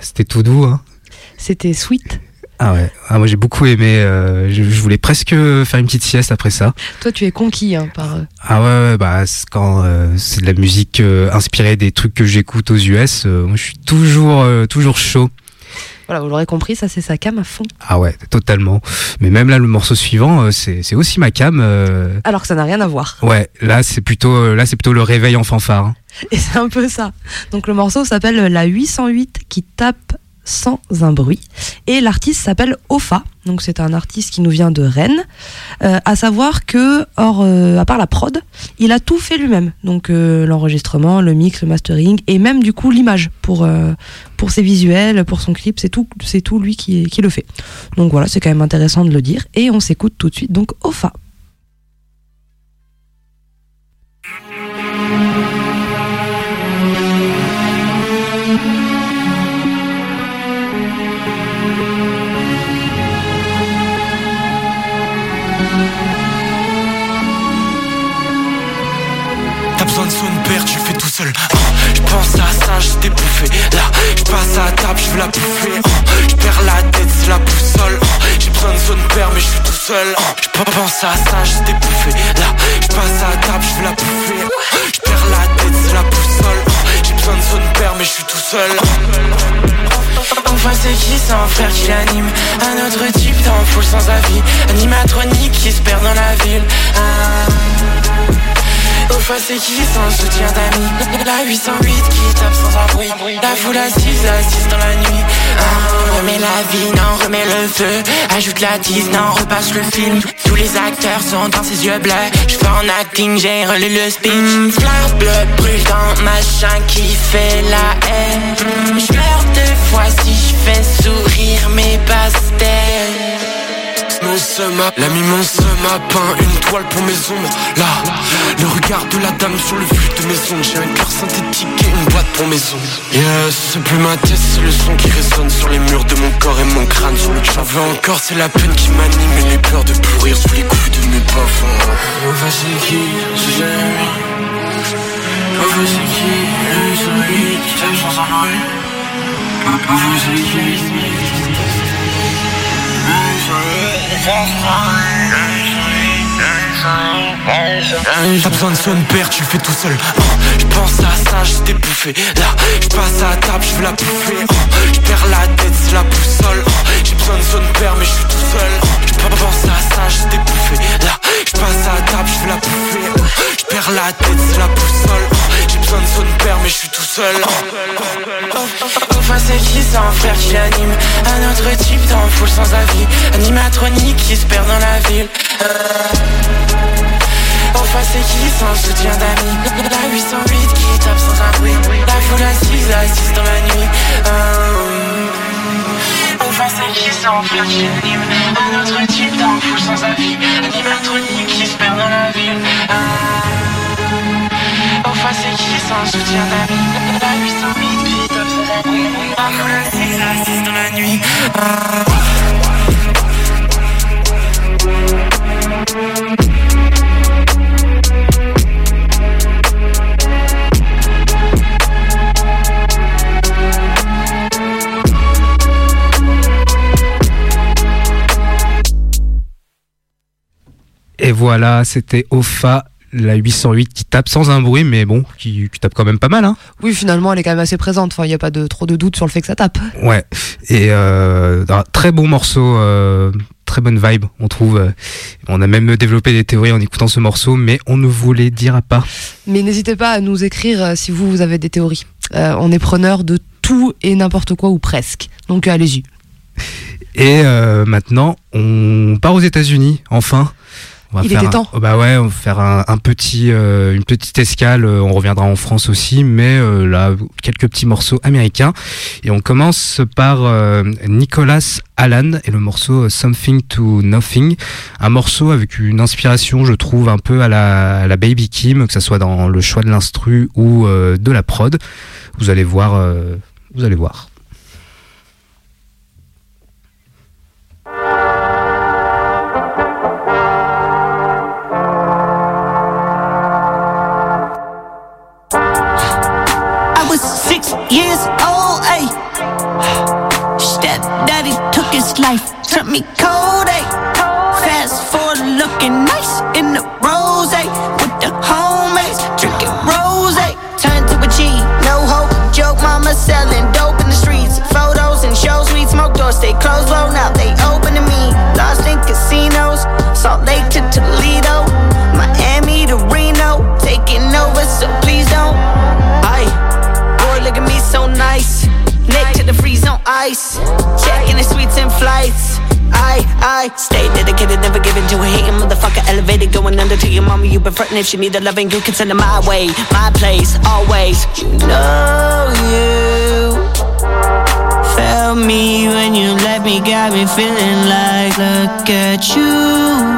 C'était tout doux. Hein. C'était Sweet. Ah ouais, ah, moi j'ai beaucoup aimé. euh, je, je voulais presque faire une petite sieste après ça. Toi, tu es conquis hein, par. euh, Ah ouais, ouais bah c'est quand euh, c'est de la musique euh, inspirée des trucs que j'écoute aux US, moi je suis toujours toujours chaud. Voilà, vous l'aurez compris, ça c'est sa cam à fond. Ah ouais, totalement. Mais même là le morceau suivant, euh, c'est aussi ma cam. euh, Alors que ça n'a rien à voir. ouais, là c'est plutôt euh, là plutôt le réveil en fanfare. hein. Et c'est un peu ça. Donc le morceau s'appelle La 808 qui tape sans un bruit. Et l'artiste s'appelle Ofa. Donc c'est un artiste qui nous vient de Rennes. Euh, à savoir que, euh, à part la prod, il a tout fait lui-même. Donc euh, l'enregistrement, le mix, le mastering et même du coup l'image pour, pour ses visuels, pour son clip. C'est tout, lui qui, qui le fait. Donc voilà, c'est quand même intéressant de le dire. Et on s'écoute tout de suite. Donc Ofa. Seul. Oh, je à ça, j'étais bouffé. Là, je à table, je veux la bouffer. Oh, je perds la tête, c'est la boussole. Oh, j'ai besoin de son père, mais je suis tout seul. Je pense à ça, j'étais bouffé. Là, je à table, je veux la bouffer. Je perds la tête, c'est la boussole. J'ai besoin de son père, mais je suis tout seul. Enfin c'est qui c'est un frère qui l'anime Un autre type dans foule sans avis Animatronique qui se perd dans la ville ah. Au fois c'est qui un soutien d'amis. La 808 qui tape sans abri. La foule assise, assise dans la nuit. Ah. Remets la vie, non remets le feu. Ajoute la tise, non repasse le film. Tous les acteurs sont dans ses yeux bleus. Je fais en acting, j'ai relu le speech. Fleur bleue brûle dans machin qui fait la haine. Je meurs deux fois si je fais sourire mes pastels Mon seum a, l'ami mon seum a peint une toile pour mes ombres. Là, le regard de la dame sur le flux de mes ondes J'ai un cœur synthétique et une boîte pour mes ondes Yes, c'est plus ma tête, c'est le son qui résonne sur les murs de mon corps et mon crâne. Sur le J'en veux encore, c'est la peine qui m'anime et les peurs de pourrir sous les coups de mes qui, T'as besoin de son père, tu le fais tout seul. Oh, Je pense à ça, j'étais bouffé. Là, je passe à la table, je veux la bouffer. Oh, Je perds la tête, c'est la boussole. Oh, J'ai besoin de son père, mais je suis tout seul. Oh, Je à ça, j'étais bouffé. Là, je passe à la table, je veux la bouffer. Oh, Je perds la tête, c'est la boussole Oh, J'ai besoin de son père, mais je suis tout seul. Enfin c'est qui c'est un frère qui l'anime Un autre type dans foule sans avis? Animatronique qui se perd dans la ville. Enfin c'est qui c'est soutien d'amis? La 808 qui tape sans bruit La foule assise, assise dans la nuit. Enfin c'est qui c'est un frère qui l'anime Un autre type dans foule sans avis? Animatronique qui se perd dans la ville Enfin c'est qui c'est un soutien d'amis. La 808 qui tape sans un bruit La foule assise, assise dans la nuit. Et voilà, c'était Ofa, la 808 qui tape sans un bruit, mais bon, qui, qui tape quand même pas mal, hein. Oui, finalement, elle est quand même assez présente. Enfin, il n'y a pas de, trop de doute sur le fait que ça tape. Ouais. Et euh, un très bon morceau, euh, très bonne vibe, on trouve. On a même développé des théories en écoutant ce morceau, mais on ne vous les dira pas. Mais n'hésitez pas à nous écrire euh, si vous, vous avez des théories. Euh, on est preneur de tout et n'importe quoi ou presque. Donc allez-y. Et maintenant, on part aux États-Unis, enfin. On va Il faire était temps. bah ouais, on va faire un, un petit, euh, une petite escale. euh, On reviendra en France aussi, mais euh, là, quelques petits morceaux américains. Et on commence par euh, Nicholas Allan et le morceau Something to Nothing. Un morceau avec une inspiration, je trouve, un peu à la, à la Baby Kim, que ce soit dans le choix de l'instru ou de la prod. Vous allez voir. vous allez voir. Six years old, ayy. his life turned me cold, eh? Fast forward, looking nice in the rose, eh? With the homies, drinking rose, eh? Turn to a G, no hope. Joke mama selling dope in the streets. Photos and shows, we smoke doors, stay closed, I, I stay dedicated, never giving to a hating motherfucker. Elevated, going under to your mama. You been frontin' if she need a loving, you can send it my way, my place, always. You know you felt me when you left me, got me feeling like, look at you,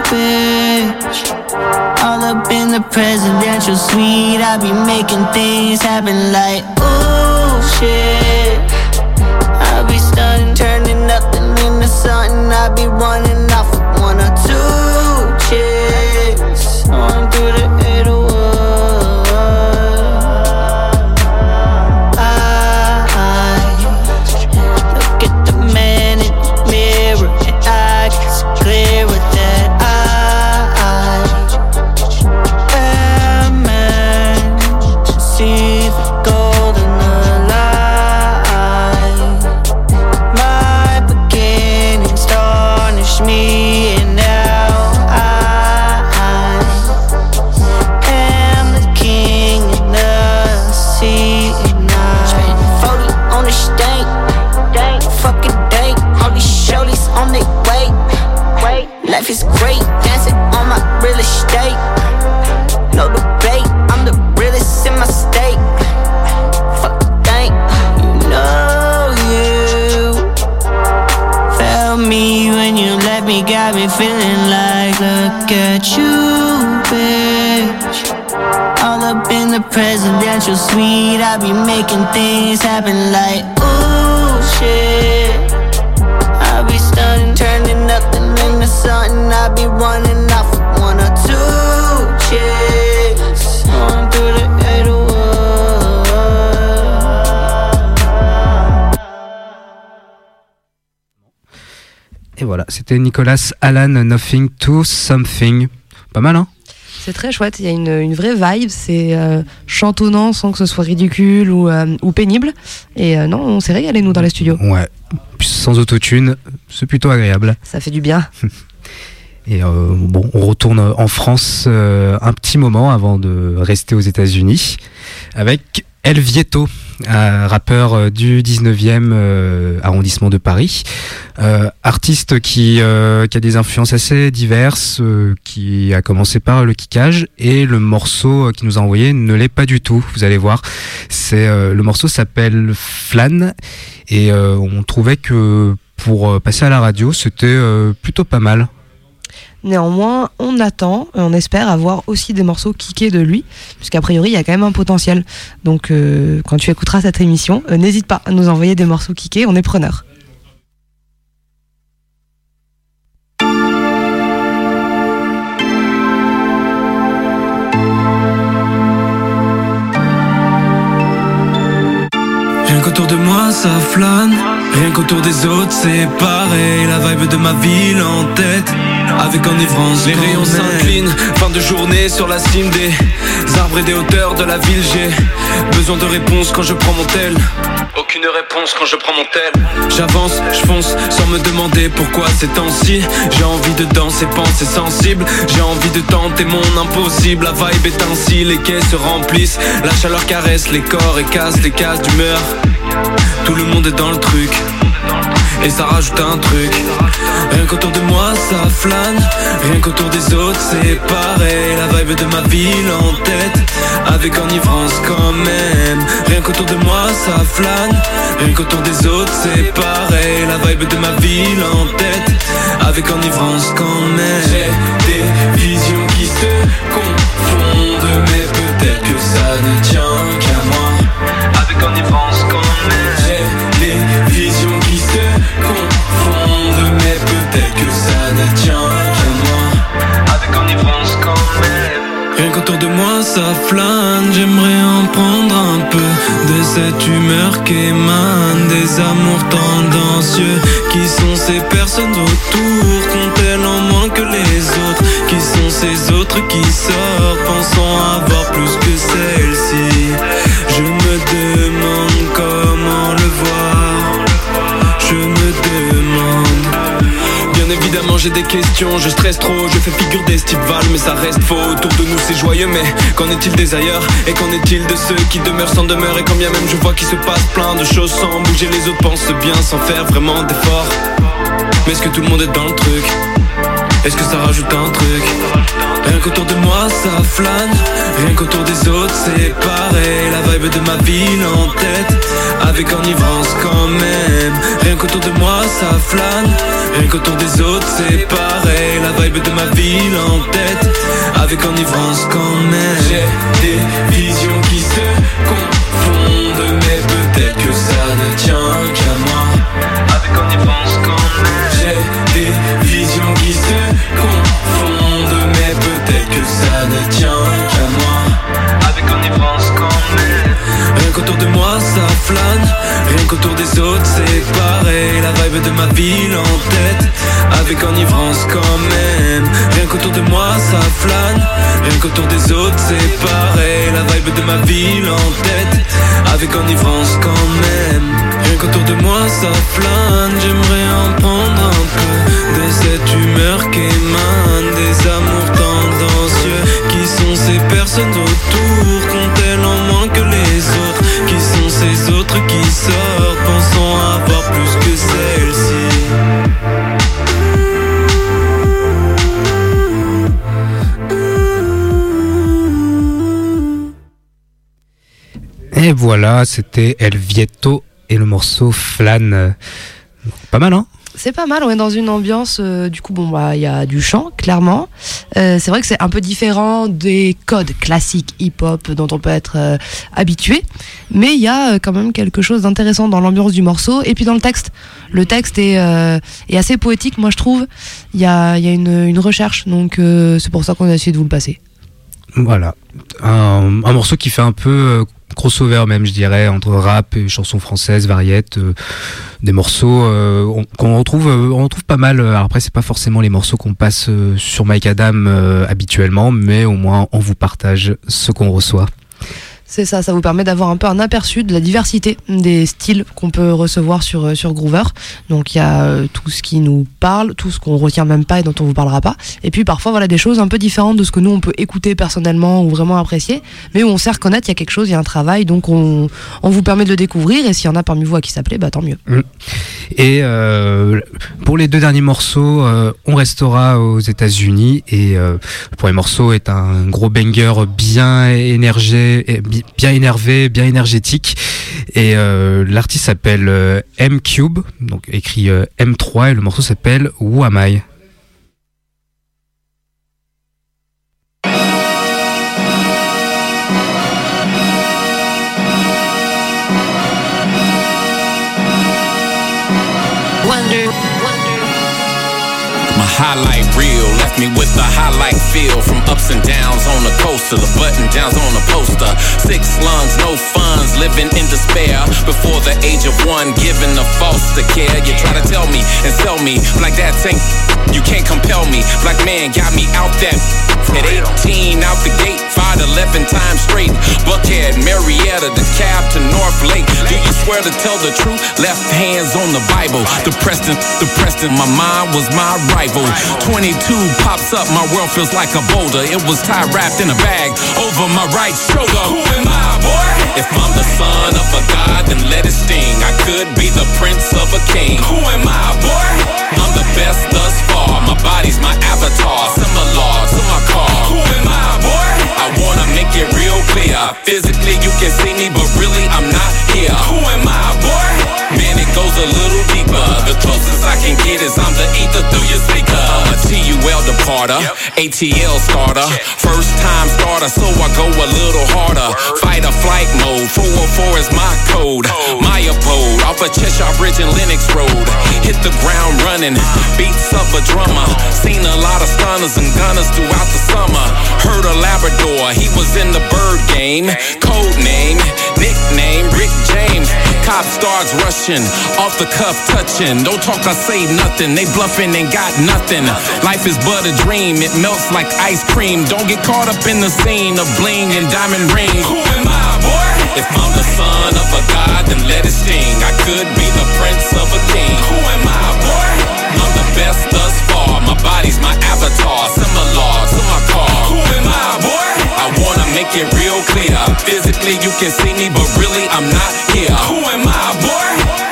bitch. All up in the presidential suite, I be making things happen like, ooh, shit. Running left me, got me feeling like, look at you, bitch. All up in the presidential suite, I be making things happen like, ooh, shit. I be stunning, turning nothing into something. I be running off Et voilà, c'était Nicolas Alan, Nothing to Something. Pas mal, hein? C'est très chouette, il y a une, une vraie vibe, c'est euh, chantonnant sans que ce soit ridicule ou, euh, ou pénible. Et euh, non, on s'est régalé nous dans les studios. Ouais. Puis Sans autotune, c'est plutôt agréable. Ça fait du bien. [laughs] Et bon, on retourne en France un petit moment avant de rester aux États-Unis avec El Vieto, rappeur euh, du 19e euh, arrondissement de Paris, Euh, artiste qui, a des influences assez diverses, qui a commencé par le kickage et le morceau qu'il nous a envoyé ne l'est pas du tout. Vous allez voir, c'est le morceau s'appelle Flan et on trouvait que pour passer à la radio, c'était plutôt pas mal. Néanmoins, on attend, et on espère avoir aussi des morceaux kickés de lui, puisqu'a priori, il y a quand même un potentiel. Donc, euh, quand tu écouteras cette émission, euh, n'hésite pas à nous envoyer des morceaux kickés, on est preneur. Rien qu'autour de moi ça flâne Rien qu'autour des autres c'est pareil La vibe de ma ville en tête Avec enivrance Les rayons s'inclinent, fin de journée sur la cime des arbres et des hauteurs de la ville. J'ai besoin de réponses quand je prends mon tel. Aucune réponse quand je prends mon tel. J'avance, je fonce sans me demander pourquoi ces temps-ci. J'ai envie de danser, penser sensible. J'ai envie de tenter mon impossible. La vibe est ainsi, les quais se remplissent. La chaleur caresse les corps et casse les cases d'humeur. Tout le monde est dans le truc. Et ça rajoute un truc. Rien qu'autour de moi ça flâne. Rien qu'autour des autres c'est pareil. La vibe de ma ville en tête. Avec enivrance quand même. Rien qu'autour de moi ça flâne. Rien qu'autour des autres c'est pareil. La vibe de ma ville en tête. Avec enivrance quand même. J'ai des visions qui se confondent Mais peut-être que ça ne tient qu'à Avec enivrance quand même J'ai des visions qui se confondent Mais peut-être que ça ne tient qu'à moi. Avec enivrance quand même Rien qu'autour de moi ça flâne. J'aimerais en prendre un peu De cette humeur qu'émanent des amours tendancieux Qui sont ces personnes autour Qu'ont-elles en moins que les autres Qui sont ces autres qui sortent Pensant avoir plus que celle-ci Je me j'ai des questions, je stresse trop, je fais figure d'estival mais ça reste faux, autour de nous c'est joyeux mais qu'en est-il des ailleurs? Et qu'en est-il de ceux qui demeurent sans demeure? Et quand bien même je vois qu'il se passe plein de choses sans bouger Les autres pensent bien sans faire vraiment d'efforts. Mais est-ce que tout le monde est dans le truc? Est-ce que ça rajoute un truc? Rien qu'autour de moi ça flâne. Rien qu'autour des autres c'est pareil. La vibe de ma ville en tête Avec enivrance quand même. Rien qu'autour de moi ça flâne. Rien qu'autour des autres c'est pareil. La vibe de ma ville en tête Avec enivrance quand même. J'ai des visions qui se confondent Mais peut-être que ça ne tient qu'à moi. Avec enivrance quand même. J'ai des visions qui se confondent ça ne tient qu'à moi. Avec enivrance quand même Rien qu'autour de moi ça flâne. Rien qu'autour des autres c'est pareil. La vibe de ma ville en tête. Avec enivrance quand même. Rien qu'autour de moi ça flâne. Rien qu'autour des autres c'est pareil. La vibe de ma ville en tête Avec enivrance quand même. Rien qu'autour de moi ça flâne. J'aimerais en prendre un peu De cette humeur qu'émane Des amours tendancieux Qui sont ces personnes autour Et voilà, c'était El Vieto et le morceau Flan. Pas mal, hein? C'est pas mal, on est dans une ambiance, euh, du coup, bon, bah, il y a du chant, clairement. Euh, c'est vrai que c'est un peu différent des codes classiques hip-hop dont on peut être euh, habitué, mais il y a quand même quelque chose d'intéressant dans l'ambiance du morceau et puis dans le texte. Le texte est, est assez poétique, moi je trouve. Il y a, y a une, une recherche, donc c'est pour ça qu'on a essayé de vous le passer. Voilà. Un, un morceau qui fait un peu crossover même, je dirais, entre rap et chansons françaises, variettes. euh, des morceaux euh, on- qu'on retrouve, euh, on retrouve pas mal. Alors après, c'est pas forcément les morceaux qu'on passe euh, sur Mike Adam euh, habituellement, mais au moins on vous partage ce qu'on reçoit. C'est ça, ça vous permet d'avoir un peu un aperçu de la diversité des styles qu'on peut recevoir sur, euh, sur Groover. Donc il y a euh, tout ce qui nous parle, tout ce qu'on retient même pas et dont on vous parlera pas. Et puis parfois voilà des choses un peu différentes de ce que nous on peut écouter personnellement ou vraiment apprécier, mais où on sait reconnaître il y a quelque chose, il y a un travail, donc on, on vous permet de le découvrir et s'il y en a parmi vous à qui s'appelait, bah tant mieux. Et euh, pour les deux derniers morceaux, on restera aux États-Unis et euh, le premier morceau est un gros banger bien énergé, et bi- bien énervé, bien énergétique. Et euh, l'artiste s'appelle euh, M Cube, donc écrit euh, M3 et le morceau s'appelle Who Am I? Feel from ups and downs on the coaster, the button downs on the poster. Six lungs, no funds, living in despair. Before the age of one, given the foster care. You try to tell me and sell me like that ain't. You can't compel me. Black man got me out that. At 18, out the gate, fired 11 times straight. Buckhead, Marietta, the cab to North Lake. Do you swear to tell the truth? Left hands on the Bible. The Preston, the Preston, my mind was my rival. 22 pops up, my world feels like a boulder. It was tie wrapped in a bag over my right shoulder. Who am I, boy? If I'm the son of a god, then let it sting. I could be the prince of a king. Who am I, boy? I'm the best thus far. My body's my avatar, similar to my car. Who am I, boy? I wanna make it real clear. Physically, you can see me, but really, I'm not here. Who am I, boy? Man, goes a little deeper. The closest I can get is I'm the ether through your speaker. I'm a TUL departer, ATL starter, first time starter, so I go a little harder. Fight or flight mode, 404 is my code. My abode, off of Cheshire Bridge and Lennox Road. Hit the ground running. Beats of a drummer. Seen a lot of stunners and gunners throughout the summer. Heard a Labrador, he was in the bird game. Code name, nickname, Rick James. Cop stars rushing, off the cuff touching. Don't talk, I say nothing. They bluffing and got nothing. Life is but a dream, it melts like ice cream. Don't get caught up in the scene of bling and diamond rings. Who am I, boy? If I'm the son of a god, then let it sting. I could be the prince of a king. Who am I, boy? I'm the best thus far. My body's my avatar, similar to my car. Who am I, boy? I wanna make it real clear. Physically, you can see me, but really, I'm not here. Who am I, boy?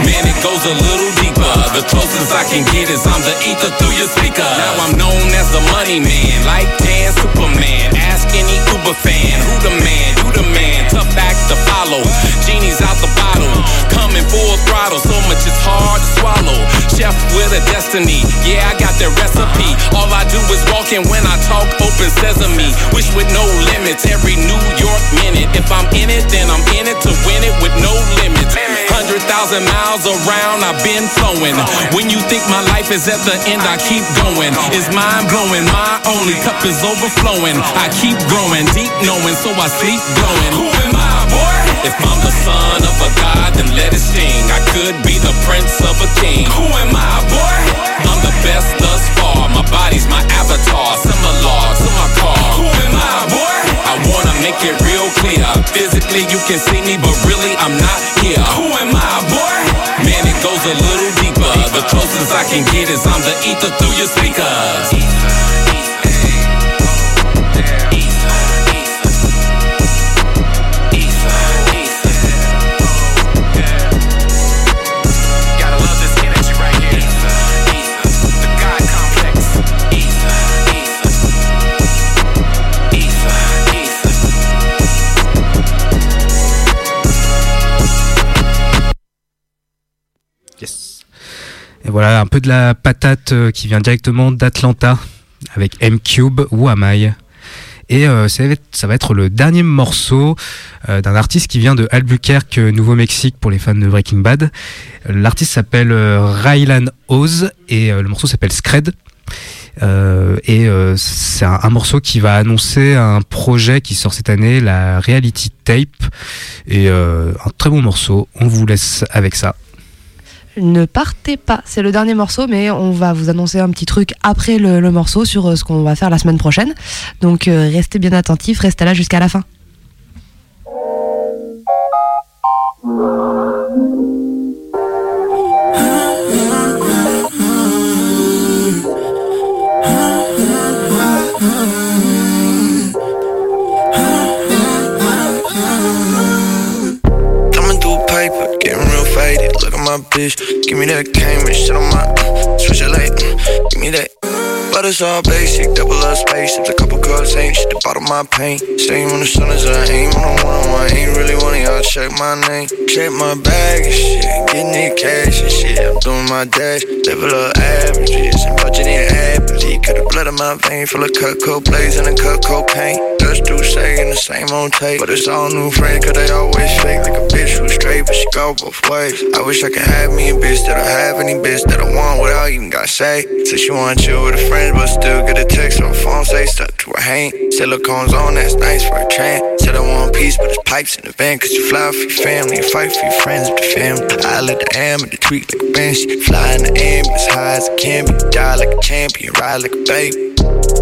Man, it goes a little deeper. The closest I can get is I'm the ether through your speaker. Now I'm known as the money man, like Dan Superman. Ask any Uber fan, who the man, who the man. Tough act to follow. Genie's out the bottle, coming full throttle. So much it's hard to swallow. Chef with a destiny, yeah, I got that recipe. All I do is walk and when I talk, open sesame. Wish with no limits, every New York minute. If I'm in it, then I'm thousand miles around, I've been flowing. When you think my life is at the end, I keep going. It's mind blowing, my only cup is overflowing. I keep growing, deep knowing, so I sleep glowing. Who am I, boy? If I'm the son of a god, then let it sting. I could be the prince of a king. Who am I, boy? I'm the best thus far. My body's my avatar, similar make it real clear. Physically, you can see me, but really, I'm not here. Who am I, boy? Man, it goes a little deeper. The closest I can get is I'm the ether through your speakers. Voilà un peu de la patate euh, qui vient directement d'Atlanta avec M-Cube ou I Et euh, ça, va être, le dernier morceau euh, d'un artiste qui vient de Albuquerque, Nouveau-Mexique, pour les fans de Breaking Bad. L'artiste s'appelle Rylan Oz et le morceau s'appelle Scred. Et c'est un, morceau qui va annoncer un projet qui sort cette année, la Reality Tape. Et un très bon morceau. On vous laisse avec ça. Ne partez pas, c'est le dernier morceau, mais on va vous annoncer un petit truc après le, morceau sur euh, ce qu'on va faire la semaine prochaine. Donc euh, restez bien attentifs, restez là jusqu'à la fin. Bitch, give me that Cambridge, shit on my switch it late. give me that. But it's all basic, double up spaceships, a couple cars ain't shit, the bottom my paint. Same when the sun is I aim on a one on one, ain't really one of y'all check my name. Check my bag and shit, getting it cash and shit. I'm doing my dash, level up averages and budgeting happily. Cut the blood in my vein, full of cut cold plays and a cut cocaine. Dust do saying the same on tape, but it's all new friends, cause they always fake like a bitch who's straight, but she go both ways. I wish I could have me a bitch that'll have any bitch that I want without even gotta say. Said she wanna chill with her friends, but still get a text on phone, say stuck to her hand. Silicone's on, that's nice for a tran. Said I want peace, but it's pipes in the van, cause you fly for your family and fight for your friends with the family. I let the amber, the tweak like a banshee. Fly in the ambulance, high as it can be. Die like a champion, ride like a baby.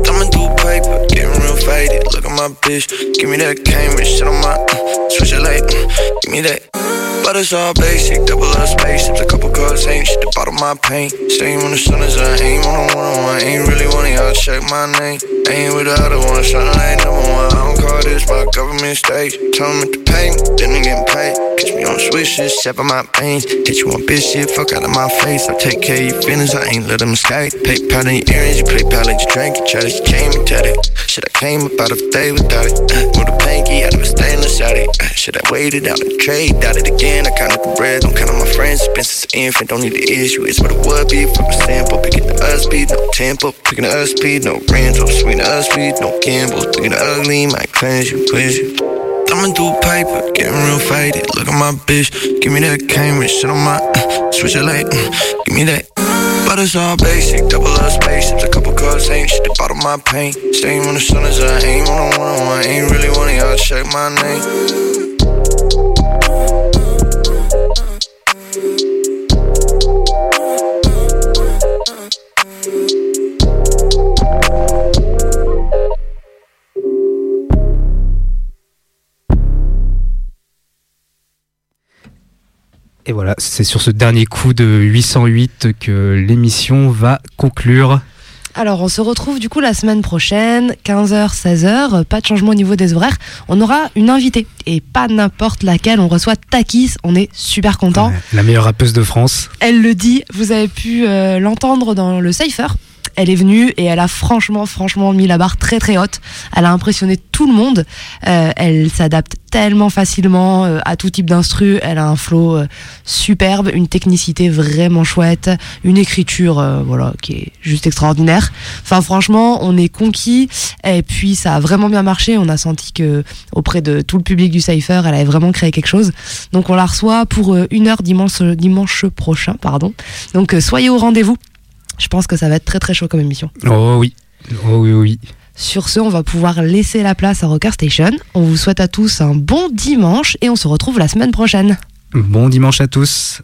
Thumbing through paper, getting real faded. Look at my bitch, give me that Cambridge shit on my uh, switch it late. uh, give me that. It's all basic, double up space, spaceships, a couple cars ain't shit, the bottom my paint. Same when the sun is I aim on a one on one, ain't really one of y'all check my name. Ain't with the other one, something like number one. I don't call this my government stage. Tell them at the payment, then I'm getting paid. Catch me on switches, seven my veins. Hit you on bitch shit, fuck out of my face. I take care of your feelings, I ain't let them escape. Pay pal in your earrings, you play pal like you drank, you to you came and it. Shit, I came up out of day without it. Uh, with a panky out of a stainless out it. Uh, shit, I waited out and trade, out it again. I count up the bread, don't count on my friends. An infant, don't need the issue. It's what it would be from a sample. Picking the us speed, no tempo. Picking the us speed, no rental. Swing the us speed, no gamble. Thinking the ugly, might cleanse you, please you. Thumbing through paper, getting real faded. Look at my bitch, give me that Cambridge shit on my uh, switch it late. uh, give me that. But it's all basic, double up spaceships, a couple cups, ain't shit to bottle my paint. Steam on the sun as I aim on a one on one. Ain't really one of y'all check my name. Et voilà, c'est sur ce dernier coup de 808 que l'émission va conclure. Alors, on se retrouve du coup la semaine prochaine, 15h, 16h. Pas de changement au niveau des horaires. On aura une invitée et pas n'importe laquelle. On reçoit Takis. On est super content. La meilleure rappeuse de France. Elle le dit. Vous avez pu euh, l'entendre dans le Cypher. Elle est venue et elle a franchement, franchement mis la barre très très haute. Elle a impressionné tout le monde. Euh, elle s'adapte tellement facilement euh, à tout type d'instru. Elle a un flow euh, superbe, une technicité vraiment chouette, une écriture voilà qui est juste extraordinaire. Enfin franchement, on est conquis et puis ça a vraiment bien marché. On a senti que auprès de tout le public du Cypher, elle avait vraiment créé quelque chose. Donc on la reçoit pour une heure dimanche dimanche prochain, pardon. Donc soyez au rendez-vous. Je pense que ça va être très très chaud comme émission. Oh oui. Oh oui, oui. Sur ce, on va pouvoir laisser la place à Rocker Station. On vous souhaite à tous un bon dimanche et on se retrouve la semaine prochaine. Bon dimanche à tous.